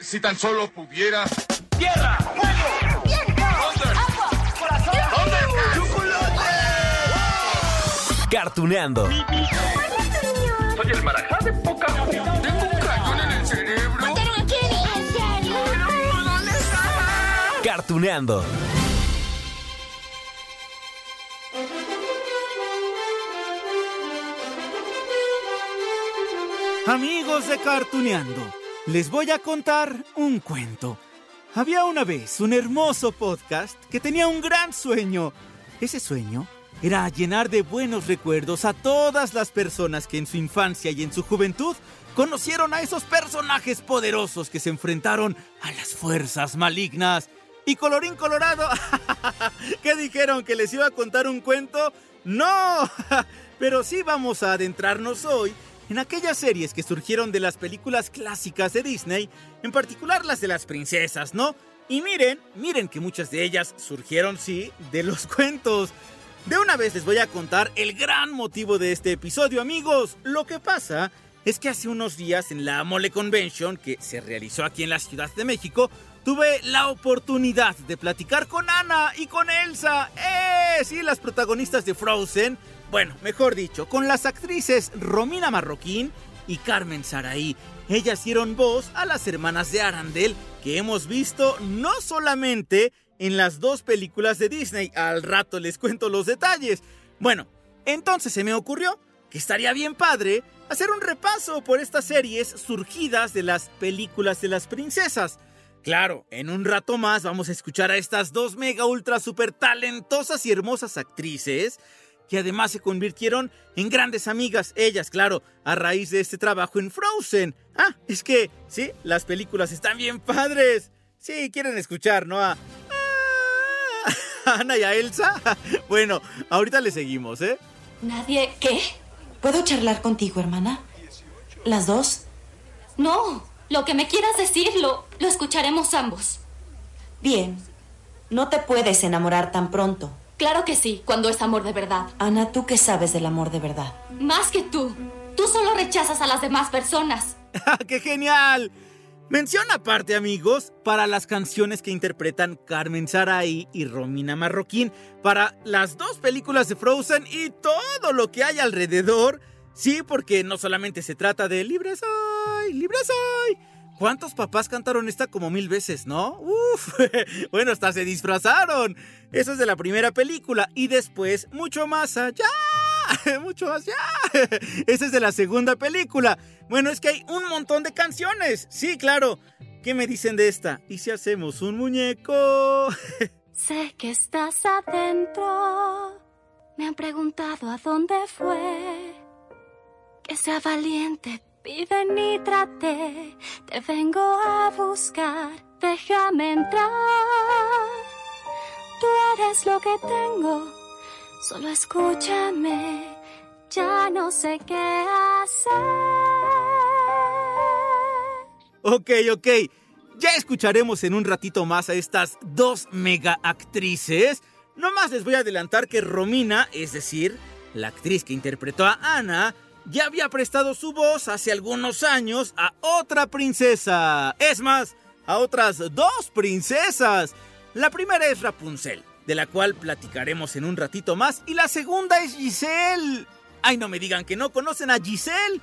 Si tan solo pudiera. ¡Tierra! ¡Fuego! ¡Viento! ¡Agua! ¡Corazón! ¡Chocolate! Cartuneando. Soy el marajá de poca Tengo un cañón en el cerebro. ¿Mataron a Kenny? ¿En serio? ¿Dónde está? Cartuneando. Amigos de Cartuneando, les voy a contar un cuento. Había una vez un hermoso podcast que tenía un gran sueño. Ese sueño era llenar de buenos recuerdos a todas las personas que en su infancia y en su juventud conocieron a esos personajes poderosos que se enfrentaron a las fuerzas malignas. Y colorín colorado, ¿qué dijeron? ¿Que les iba a contar un cuento? No, pero sí vamos a adentrarnos hoy en aquellas series que surgieron de las películas clásicas de Disney, en particular las de las princesas, ¿no? Y miren, miren que muchas de ellas surgieron, sí, de los cuentos. De una vez les voy a contar el gran motivo de este episodio, amigos. Lo que pasa es que hace unos días en la Mole Convention, que se realizó aquí en la Ciudad de México, tuve la oportunidad de platicar con Ana y con Elsa. ¡Eh! Sí, las protagonistas de Frozen. Bueno, mejor dicho, con las actrices Romina Marroquín y Carmen Saraí. Ellas dieron voz a las hermanas de Arandel que hemos visto no solamente en las dos películas de Disney, al rato les cuento los detalles. Bueno, entonces se me ocurrió que estaría bien padre hacer un repaso por estas series surgidas de las películas de las princesas. Claro, en un rato más vamos a escuchar a estas dos mega ultra super talentosas y hermosas actrices que además se convirtieron en grandes amigas, ellas, claro, a raíz de este trabajo en Frozen. Ah, es que, sí, las películas están bien padres. Sí, quieren escuchar, ¿no? A, a Ana y a Elsa. Bueno, ahorita le seguimos, ¿eh? ¿Nadie? ¿Qué? ¿Puedo charlar contigo, hermana? ¿Las dos? No, lo que me quieras decir lo, lo escucharemos ambos. Bien. No te puedes enamorar tan pronto. Claro que sí, cuando es amor de verdad. Ana, ¿tú qué sabes del amor de verdad? Más que tú. Tú solo rechazas a las demás personas. ¡Qué genial! Mención aparte, amigos, para las canciones que interpretan Carmen Sarai y Romina Marroquín, para las dos películas de Frozen y todo lo que hay alrededor. Sí, porque no solamente se trata de Libre soy, libre soy. ¿Cuántos papás cantaron esta como mil veces, no? Uf, bueno, hasta se disfrazaron. Eso es de la primera película. Y después, mucho más allá. Mucho más allá. Esa es de la segunda película. Bueno, es que hay un montón de canciones. Sí, claro. ¿Qué me dicen de esta? ¿Y si hacemos un muñeco? Sé que estás adentro. Me han preguntado a dónde fue. Que sea valiente, piden y trate. Te vengo a buscar. Déjame entrar. Tú eres lo que tengo. Solo escúchame. Ya no sé qué hacer. Ok, ok. Ya escucharemos en un ratito más a estas dos mega actrices. Nomás les voy a adelantar que Romina, es decir, la actriz que interpretó a Ana, ya había prestado su voz hace algunos años a otra princesa. Es más, a otras dos princesas. La primera es Rapunzel, de la cual platicaremos en un ratito más, y la segunda es Giselle. Ay, no me digan que no conocen a Giselle.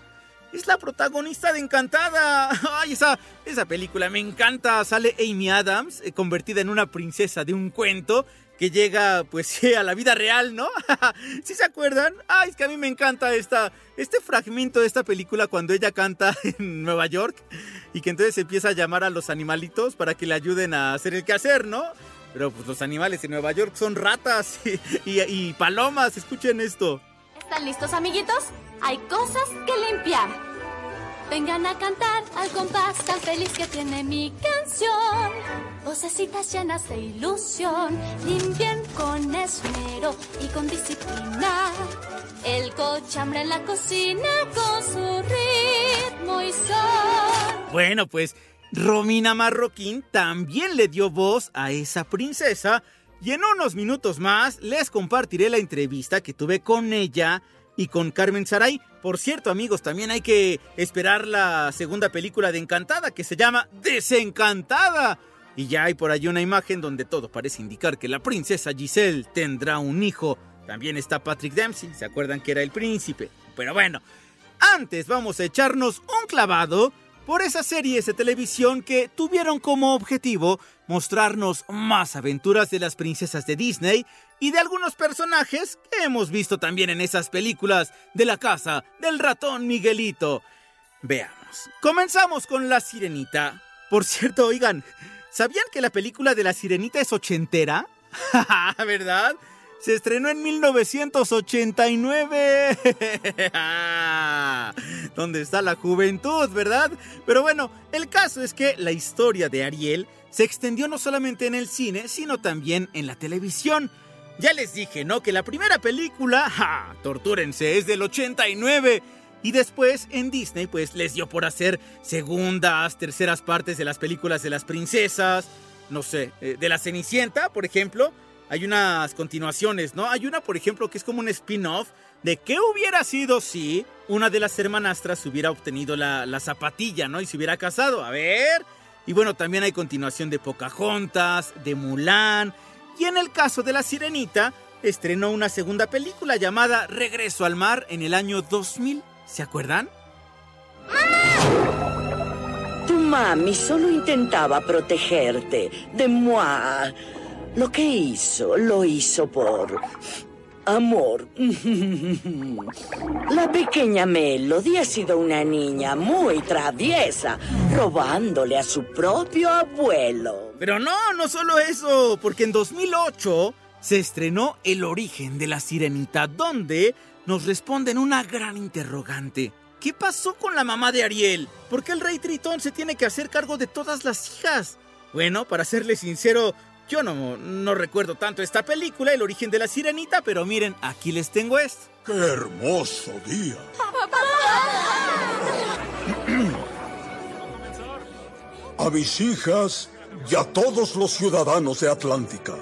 Es la protagonista de Encantada. Ay, esa, película me encanta. Sale Amy Adams, eh, convertida en una princesa de un cuento que llega, pues sí, a la vida real, ¿no? ¿Sí se acuerdan? Ay, es que a mí me encanta esta, este fragmento de esta película cuando ella canta en Nueva York y que entonces empieza a llamar a los animalitos para que le ayuden a hacer el quehacer, ¿no? Pero pues los animales en Nueva York son ratas y, y- y palomas, escuchen esto. ¿Están listos, amiguitos? Hay cosas que limpiar. Vengan a cantar al compás tan feliz que tiene mi canción. Vocecitas llenas de ilusión, limpien con esmero y con disciplina. El cochambre en la cocina con su ritmo y son. Bueno, pues Romina Marroquín también le dio voz a esa princesa y en unos minutos más les compartiré la entrevista que tuve con ella y con Carmen Saray. Por cierto, amigos, también hay que esperar la segunda película de Encantada que se llama Desencantada. Y ya hay por ahí una imagen donde todo parece indicar que la princesa Giselle tendrá un hijo. También está Patrick Dempsey, ¿se acuerdan que era el príncipe? Pero bueno, antes vamos a echarnos un clavado por esas series de televisión que tuvieron como objetivo mostrarnos más aventuras de las princesas de Disney y de algunos personajes que hemos visto también en esas películas de la casa del ratón Miguelito. Veamos. Comenzamos con La Sirenita. Por cierto, oigan, ¿sabían que la película de La Sirenita es ochentera? ¿Verdad? Se estrenó en 1989. ¿Dónde está la juventud, verdad? Pero bueno, el caso es que la historia de Ariel se extendió no solamente en el cine, sino también en la televisión. Ya les dije, ¿no? Que la primera película, ¡ja! Tortúrense, es del 89. Y después en Disney, pues les dio por hacer segundas, terceras partes de las películas de las princesas. No sé, eh, de la Cenicienta, por ejemplo. Hay unas continuaciones, ¿no? Hay una, por ejemplo, que es como un spin-off de qué hubiera sido si una de las hermanastras hubiera obtenido la, la zapatilla, ¿no? Y se hubiera casado. A ver. Y bueno, también hay continuación de Pocahontas, de Mulan. Y en el caso de La Sirenita, estrenó una segunda película llamada Regreso al Mar en el año 2000. ¿Se acuerdan? Tu mami solo intentaba protegerte de moi. Lo que hizo, lo hizo por amor. La pequeña Melody ha sido una niña muy traviesa, robándole a su propio abuelo. Pero no, no solo eso, porque en 2008 se estrenó El origen de la sirenita, donde nos responden una gran interrogante. ¿Qué pasó con la mamá de Ariel? ¿Por qué el rey Tritón se tiene que hacer cargo de todas las hijas? Bueno, para serle sincero, yo no, no recuerdo tanto esta película, El origen de la sirenita, pero miren, aquí les tengo esto. ¡Qué hermoso día! A mis hijas y a todos los ciudadanos de Atlántica,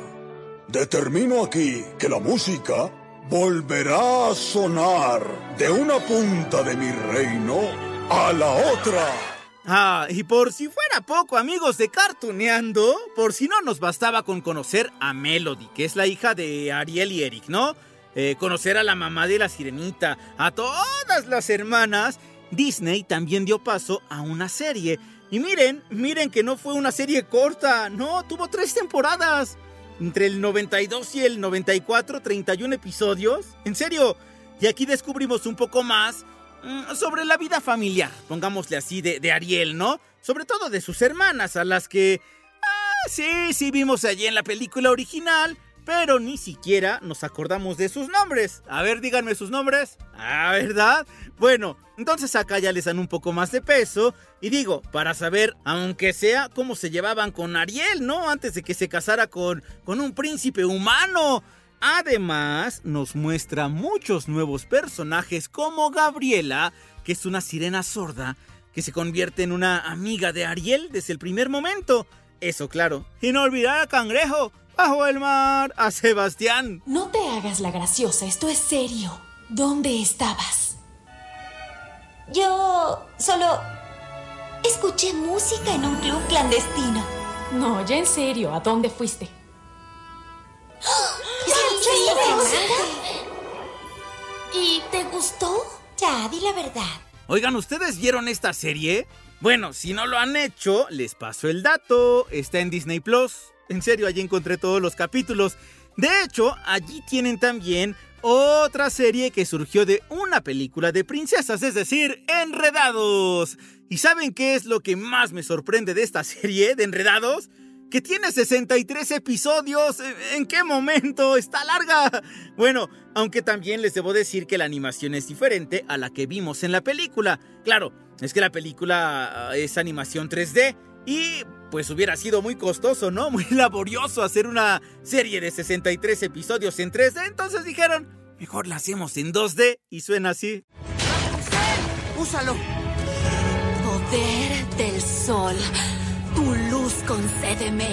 determino aquí que la música volverá a sonar de una punta de mi reino a la otra. Ah, y por si fuera poco, amigos de Cartuneando, por si no nos bastaba con conocer a Melody, que es la hija de Ariel y Eric, ¿no? Eh, conocer a la mamá de la sirenita, a todas las hermanas, Disney también dio paso a una serie. Y miren, miren que no fue una serie corta, no, tuvo tres temporadas. Entre el 92 y el 94, 31 episodios. En serio, y aquí descubrimos un poco más sobre la vida familiar, pongámosle así, de, de Ariel, ¿no? Sobre todo de sus hermanas, a las que... Ah, sí, sí vimos allí en la película original, pero ni siquiera nos acordamos de sus nombres. A ver, díganme sus nombres. Ah, ¿verdad? Bueno, entonces acá ya les dan un poco más de peso. Y digo, para saber, aunque sea, cómo se llevaban con Ariel, ¿no? Antes de que se casara con, con un príncipe humano. Además, nos muestra muchos nuevos personajes como Gabriela, que es una sirena sorda, que se convierte en una amiga de Ariel desde el primer momento. Eso, claro. Y no olvidar a Cangrejo, bajo el mar, a Sebastián. No te hagas la graciosa, esto es serio. ¿Dónde estabas? Yo solo escuché música en un club clandestino. No, ya en serio, ¿a dónde fuiste? ¿Y te gustó? Ya, di la verdad. Oigan, ¿ustedes vieron esta serie? Bueno, si no lo han hecho, les paso el dato. Está en Disney Plus. En serio, allí encontré todos los capítulos. De hecho, allí tienen también otra serie que surgió de una película de princesas, es decir, Enredados. ¿Y saben qué es lo que más me sorprende de esta serie de Enredados? Que tiene 63 episodios. ¿En qué momento? Está larga. Bueno, aunque también les debo decir que la animación es diferente a la que vimos en la película. Claro, es que la película ah, es animación 3D y pues hubiera sido muy costoso, ¿no? Muy laborioso hacer una serie de 63 episodios en 3D. Entonces dijeron, mejor la hacemos en 2D y suena así. ¡Úsalo! Poder del sol, tu luz concédeme.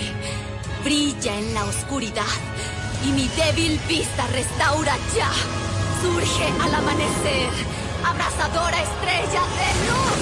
Brilla en la oscuridad y mi débil vista restaura ya. surge al amanecer, abrazadora estrella de luz.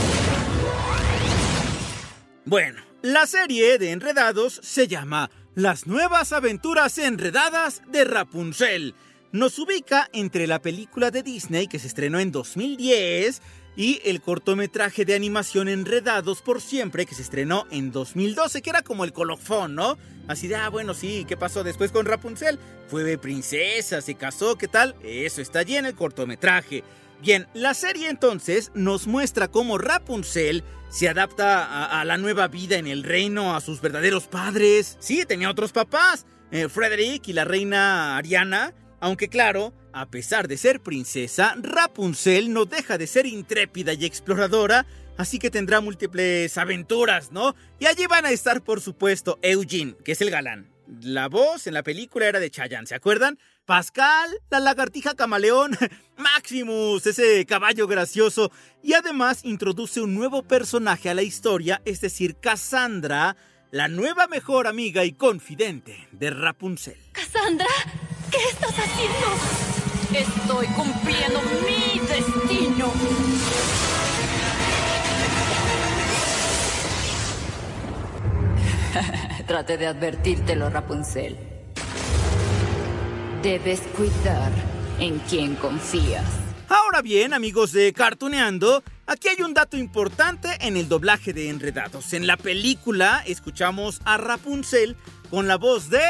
Bueno, la serie de Enredados se llama Las nuevas aventuras enredadas de Rapunzel. Nos ubica entre la película de Disney que se estrenó en 2010 y el cortometraje de animación Enredados por Siempre que se estrenó en 2012, que era como el colofón, ¿no? Así de, ah, bueno, sí, ¿qué pasó después con Rapunzel? Fue princesa, se casó, ¿qué tal? Eso está allí en el cortometraje. Bien, la serie entonces nos muestra cómo Rapunzel se adapta a, a, la nueva vida en el reino, a sus verdaderos padres. Sí, tenía otros papás, eh, Frederick y la reina Ariana, aunque claro, a pesar de ser princesa, Rapunzel no deja de ser intrépida y exploradora, así que tendrá múltiples aventuras, ¿no? Y allí van a estar, por supuesto, Eugene, que es el galán. La voz en la película era de Chayanne, ¿se acuerdan? Pascal, la lagartija camaleón, Maximus, ese caballo gracioso, y además introduce un nuevo personaje a la historia, es decir, Cassandra, la nueva mejor amiga y confidente de Rapunzel. Cassandra, ¿qué estás haciendo? Estoy cumpliendo mi destino. Trate de advertírtelo, Rapunzel. Debes cuidar en quién confías. Ahora bien, amigos de Cartuneando, aquí hay un dato importante en el doblaje de Enredados. En la película escuchamos a Rapunzel con la voz de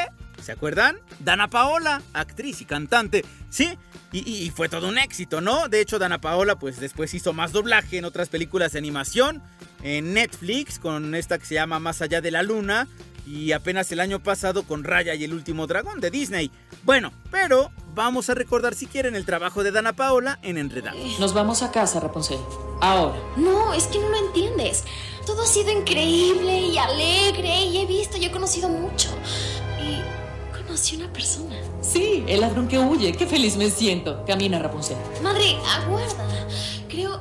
¿Se acuerdan? Dana Paola, actriz y cantante. Sí, y, y, fue todo un éxito, ¿no? De hecho, Dana Paola, pues después hizo más doblaje en otras películas de animación, en Netflix, con esta que se llama Más allá de la luna, y apenas el año pasado con Raya y el último dragón de Disney. Bueno, pero vamos a recordar si quieren el trabajo de Dana Paola en Enredados. Nos vamos a casa, Rapunzel. Ahora. No, es que no lo entiendes. Todo ha sido increíble y alegre y he visto y he conocido mucho. Y conocí una persona. Sí, el ladrón que huye. Qué feliz me siento. Camina, Rapunzel. Madre, aguarda. Creo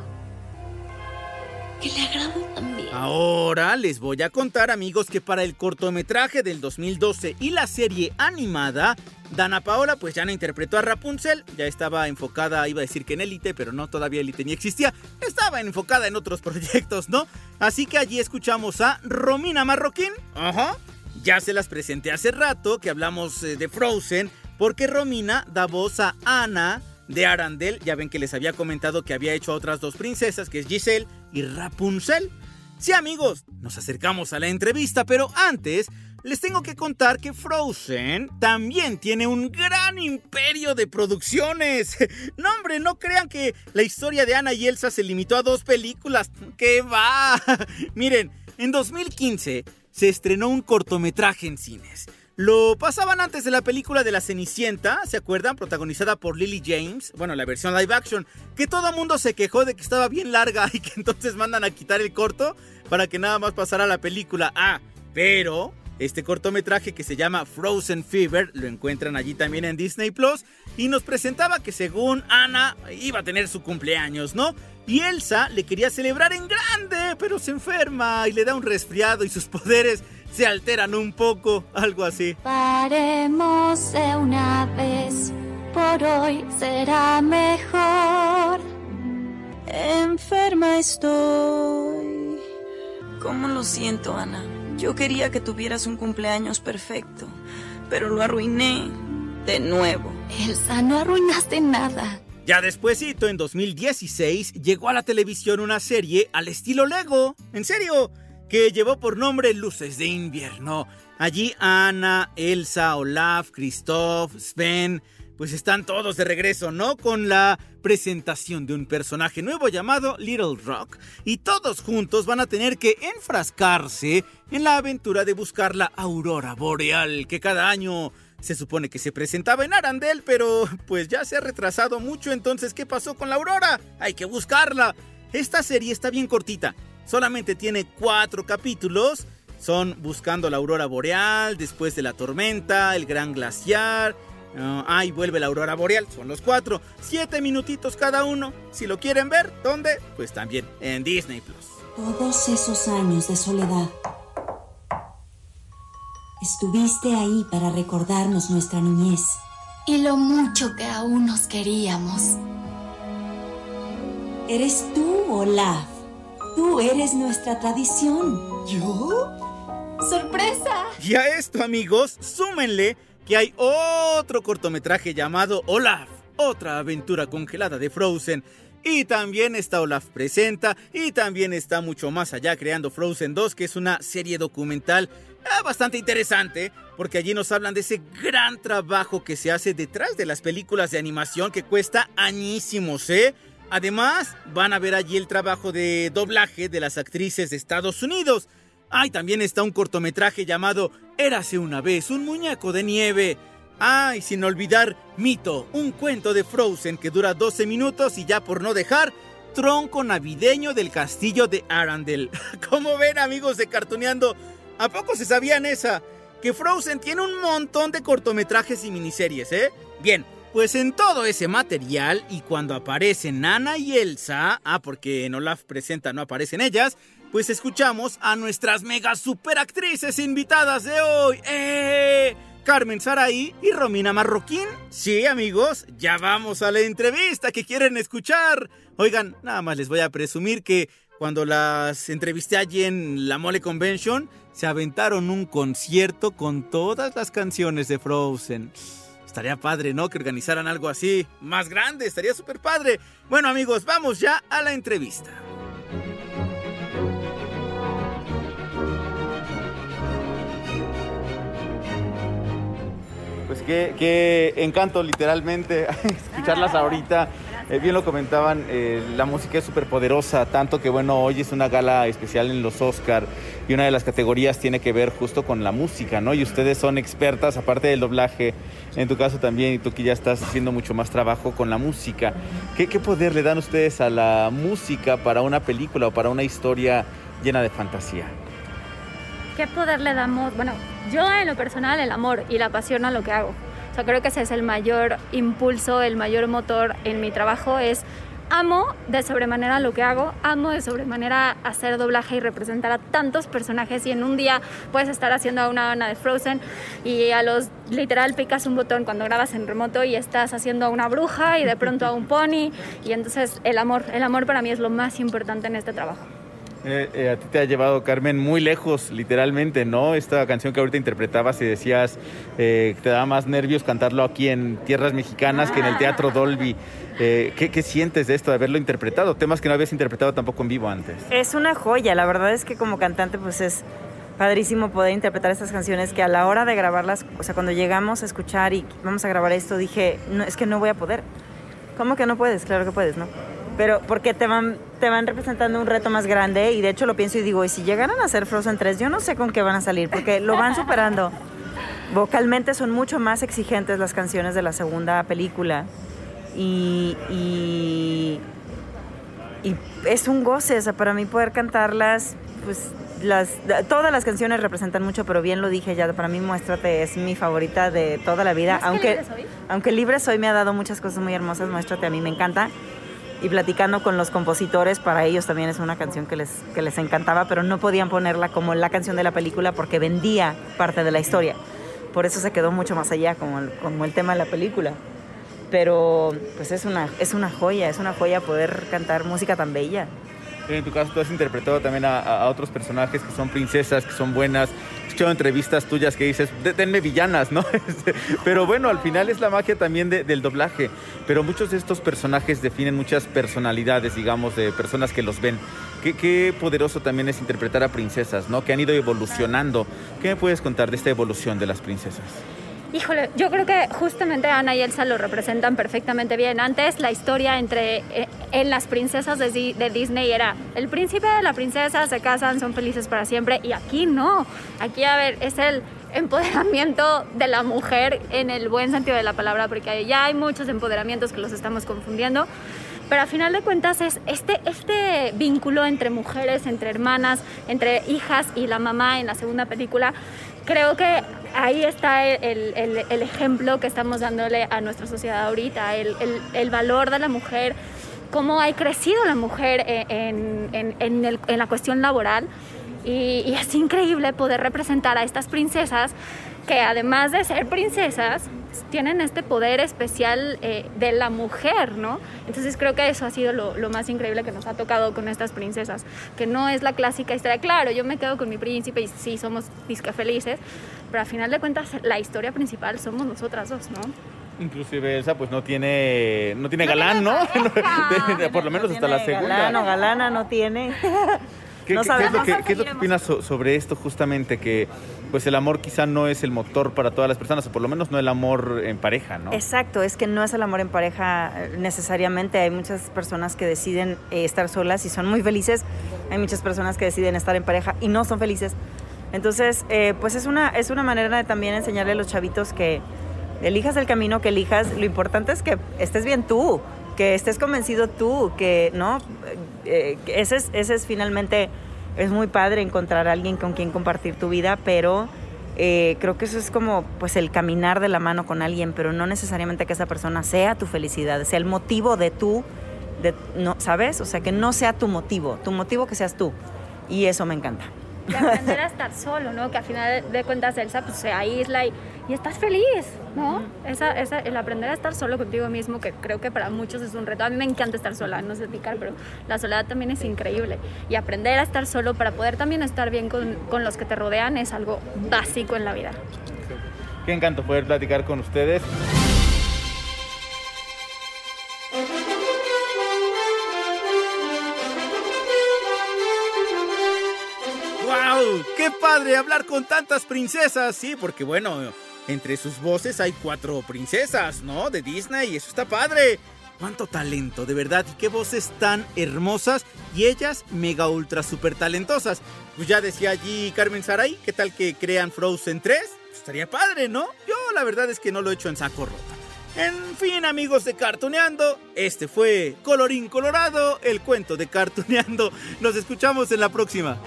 que le agrado también. Ahora les voy a contar, amigos, que para el cortometraje del 2012 y la serie animada, Dana Paola pues ya no interpretó a Rapunzel, ya estaba enfocada, iba a decir que en Élite, pero no, todavía Élite ni existía, estaba enfocada en otros proyectos, ¿no? Así que allí escuchamos a Romina Marroquín, ajá, ya se las presenté hace rato que hablamos eh, de Frozen, porque Romina da voz a Ana de Arandel. Ya ven que les había comentado que había hecho a otras dos princesas, que es Giselle y Rapunzel. Sí, amigos, nos acercamos a la entrevista, pero antes les tengo que contar que Frozen también tiene un gran imperio de producciones. No, hombre, no crean que la historia de Ana y Elsa se limitó a dos películas. ¡Qué va! Miren, en 2015 se estrenó un cortometraje en cines. Lo pasaban antes de la película de La Cenicienta, ¿se acuerdan? Protagonizada por Lily James, bueno, la versión live action, que todo mundo se quejó de que estaba bien larga y que entonces mandan a quitar el corto para que nada más pasara la película. Ah, pero este cortometraje que se llama Frozen Fever lo encuentran allí también en Disney Plus y nos presentaba que según Ana iba a tener su cumpleaños, ¿no? Y Elsa le quería celebrar en grande, pero se enferma y le da un resfriado y sus poderes se alteran un poco, algo así. Paremos de una vez, por hoy será mejor. Enferma estoy. ¿Cómo lo siento, Ana? Yo quería que tuvieras un cumpleaños perfecto, pero lo arruiné de nuevo. Elsa, no arruinaste nada. Ya despuesito, en 2016, llegó a la televisión una serie al estilo Lego. ¿En serio? que llevó por nombre Luces de Invierno. Allí Ana, Elsa, Olaf, Christoph, Sven, pues están todos de regreso, ¿no? Con la presentación de un personaje nuevo llamado Little Rock. Y todos juntos van a tener que enfrascarse en la aventura de buscar la aurora boreal, que cada año se supone que se presentaba en Arandel, pero pues ya se ha retrasado mucho, entonces ¿qué pasó con la aurora? Hay que buscarla. Esta serie está bien cortita, Solamente tiene cuatro capítulos. Son Buscando la Aurora Boreal, Después de la Tormenta, El Gran Glaciar. Uh, ah, y vuelve la Aurora Boreal. Son los cuatro. Siete minutitos cada uno. Si lo quieren ver, ¿dónde? Pues también en Disney Plus. Todos esos años de soledad. Estuviste ahí para recordarnos nuestra niñez. y lo mucho que aún nos queríamos. Eres tú, Olaf. Tú eres nuestra tradición. ¿Yo? ¡Sorpresa! Y a esto, amigos, súmenle que hay otro cortometraje llamado Olaf, otra aventura congelada de Frozen. Y también está Olaf Presenta, y también está mucho más allá creando Frozen 2, que es una serie documental ah, bastante interesante, porque allí nos hablan de ese gran trabajo que se hace detrás de las películas de animación que cuesta añísimos, ¿eh? Además, van a ver allí el trabajo de doblaje de las actrices de Estados Unidos. Ay, también está un cortometraje llamado Érase una vez un muñeco de nieve. Ay, sin olvidar Mito, un cuento de Frozen que dura 12 minutos y ya por no dejar, tronco navideño del castillo de Arandel. Como ven amigos de Cartuneando, ¿a poco se sabían esa? Que Frozen tiene un montón de cortometrajes y miniseries, ¿eh? Bien, pues en todo ese material y cuando aparecen Nana y Elsa, ah, porque en Olaf presenta no aparecen ellas, pues escuchamos a nuestras mega superactrices invitadas de hoy. ¡Eh! Carmen Saraí y Romina Marroquín. Sí, amigos, ya vamos a la entrevista que quieren escuchar. Oigan, nada más les voy a presumir que cuando las entrevisté allí en la Mole Convention, se aventaron un concierto con todas las canciones de Frozen. Estaría padre, ¿no? Que organizaran algo así. Más grande, estaría súper padre. Bueno amigos, vamos ya a la entrevista. Pues qué, qué encanto literalmente escucharlas ahorita. Eh, bien lo comentaban, eh, la música es súper poderosa, tanto que bueno, hoy es una gala especial en los Oscar y una de las categorías tiene que ver justo con la música, ¿no? Y ustedes son expertas, aparte del doblaje, en tu caso también, y tú que ya estás haciendo mucho más trabajo con la música. ¿Qué, qué poder le dan ustedes a la música para una película o para una historia llena de fantasía? ¿Qué poder le damos? Bueno, yo en lo personal el amor y la pasión a lo que hago. O sea, creo que ese es el mayor impulso, el mayor motor en mi trabajo es amo de sobremanera lo que hago, amo de sobremanera hacer doblaje y representar a tantos personajes y en un día puedes estar haciendo a una Ana de Frozen y a los literal picas un botón cuando grabas en remoto y estás haciendo a una bruja y de pronto a un pony y entonces el amor, el amor para mí es lo más importante en este trabajo. Eh, eh, a ti te ha llevado, Carmen, muy lejos, literalmente, ¿no? Esta canción que ahorita interpretabas y decías eh, te daba más nervios cantarlo aquí en tierras mexicanas que en el Teatro Dolby. ¿qué, ¿Qué sientes de esto, de haberlo interpretado? Temas que no habías interpretado tampoco en vivo antes. Es una joya, la verdad es que como cantante pues es padrísimo poder interpretar estas canciones que a la hora de grabarlas, o sea, cuando llegamos a escuchar y vamos a grabar esto, dije, no, es que no voy a poder. ¿Cómo que no puedes? Claro que puedes, ¿no? Pero porque te van, te van representando un reto más grande y de hecho lo pienso y digo, y si llegaran a hacer Frozen 3, yo no sé con qué van a salir, porque lo van superando. Vocalmente son mucho más exigentes las canciones de la segunda película y, y, y es un goce, o sea, para mí poder cantarlas, pues las, todas las canciones representan mucho, pero bien lo dije ya, para mí Muéstrate es mi favorita de toda la vida, ¿Más que aunque, Libre Soy? aunque Libre Soy me ha dado muchas cosas muy hermosas, Muéstrate a mí me encanta. Y platicando con los compositores, para ellos también es una canción que les, que les encantaba, pero no podían ponerla como la canción de la película porque vendía parte de la historia. Por eso se quedó mucho más allá como el, como el tema de la película. Pero pues es una, es una joya, es una joya poder cantar música tan bella. En tu caso, tú has interpretado también a, a otros personajes que son princesas, que son buenas. Escuchado entrevistas tuyas que dices, "De- denme villanas, ¿no? Este, Pero bueno, al final es la magia también de- del doblaje. Pero muchos de estos personajes definen muchas personalidades, digamos, de personas que los ven. Qué, qué poderoso también es interpretar a princesas, ¿no? Que han ido evolucionando. ¿Qué me puedes contar de esta evolución de las princesas? Híjole, yo creo que justamente Ana y Elsa lo representan perfectamente bien. Antes la historia entre eh, en las princesas de, de Disney era el príncipe la princesa se casan, son felices para siempre y aquí no. Aquí a ver, es el empoderamiento de la mujer en el buen sentido de la palabra porque ya hay muchos empoderamientos que los estamos confundiendo. Pero a final de cuentas es este, este vínculo entre mujeres, entre hermanas, entre hijas y la mamá en la segunda película, creo que ahí está el, el- el ejemplo que estamos dándole a nuestra sociedad ahorita, el- el valor de la mujer, cómo ha crecido la mujer en, en- en el- en la cuestión laboral. Y, y es increíble poder representar a estas princesas que además de ser princesas, tienen este poder especial eh, de la mujer, ¿no? Entonces creo que eso ha sido lo, lo, más increíble que nos ha tocado con estas princesas, que no es la clásica historia, claro, yo me quedo con mi príncipe y sí, somos disque felices, pero al final de cuentas la historia principal somos nosotras dos, ¿no? Inclusive Elsa pues no tiene no tiene galán, ¿no? Por lo menos hasta la segunda. Galán o galana no tiene. ¿Qué, no ¿qué, es lo que, ¿qué, es lo que, opinas sobre esto justamente? Que pues el amor quizá no es el motor para todas las personas, o por lo menos no el amor en pareja, ¿no? Exacto, es que no es el amor en pareja eh, necesariamente. Hay muchas personas que deciden eh, estar solas y son muy felices. Hay muchas personas que deciden estar en pareja y no son felices. Entonces, eh, pues es una, es una manera de también enseñarle a los chavitos que elijas el camino que elijas. Lo importante es que estés bien tú, que estés convencido tú, que, ¿no? Eh, ese, es, es finalmente, es muy padre encontrar a alguien con quien compartir tu vida, pero eh, creo que eso es como, pues, el caminar de la mano con alguien, pero no necesariamente que esa persona sea tu felicidad, sea el motivo de tú, de, no, ¿sabes? O sea, que no sea tu motivo, tu motivo que seas tú. Y eso me encanta de aprender a estar solo, ¿no? Que al final de cuentas Elsa pues, se aísla y, y estás feliz, ¿no? esa, esa, el aprender a estar solo contigo mismo, que creo que para muchos es un reto. A mí me encanta estar sola, no sé explicar, pero la soledad también es increíble. Y aprender a estar solo para poder también estar bien con, con los que te rodean es algo básico en la vida. Qué encanto poder platicar con ustedes. ¡Qué padre hablar con tantas princesas! Sí, porque bueno, entre sus voces hay cuatro princesas, ¿no? De Disney y eso está padre. ¡Cuánto talento, de verdad! Y qué voces tan hermosas y ellas mega ultra super talentosas. Pues ya decía allí Carmen Saray, ¿qué tal que crean Frozen 3? Pues estaría padre, ¿no? Yo la verdad es que no lo he hecho en saco rota. En fin, amigos de Cartuneando, este fue Colorín Colorado, el cuento de Cartuneando. Nos escuchamos en la próxima.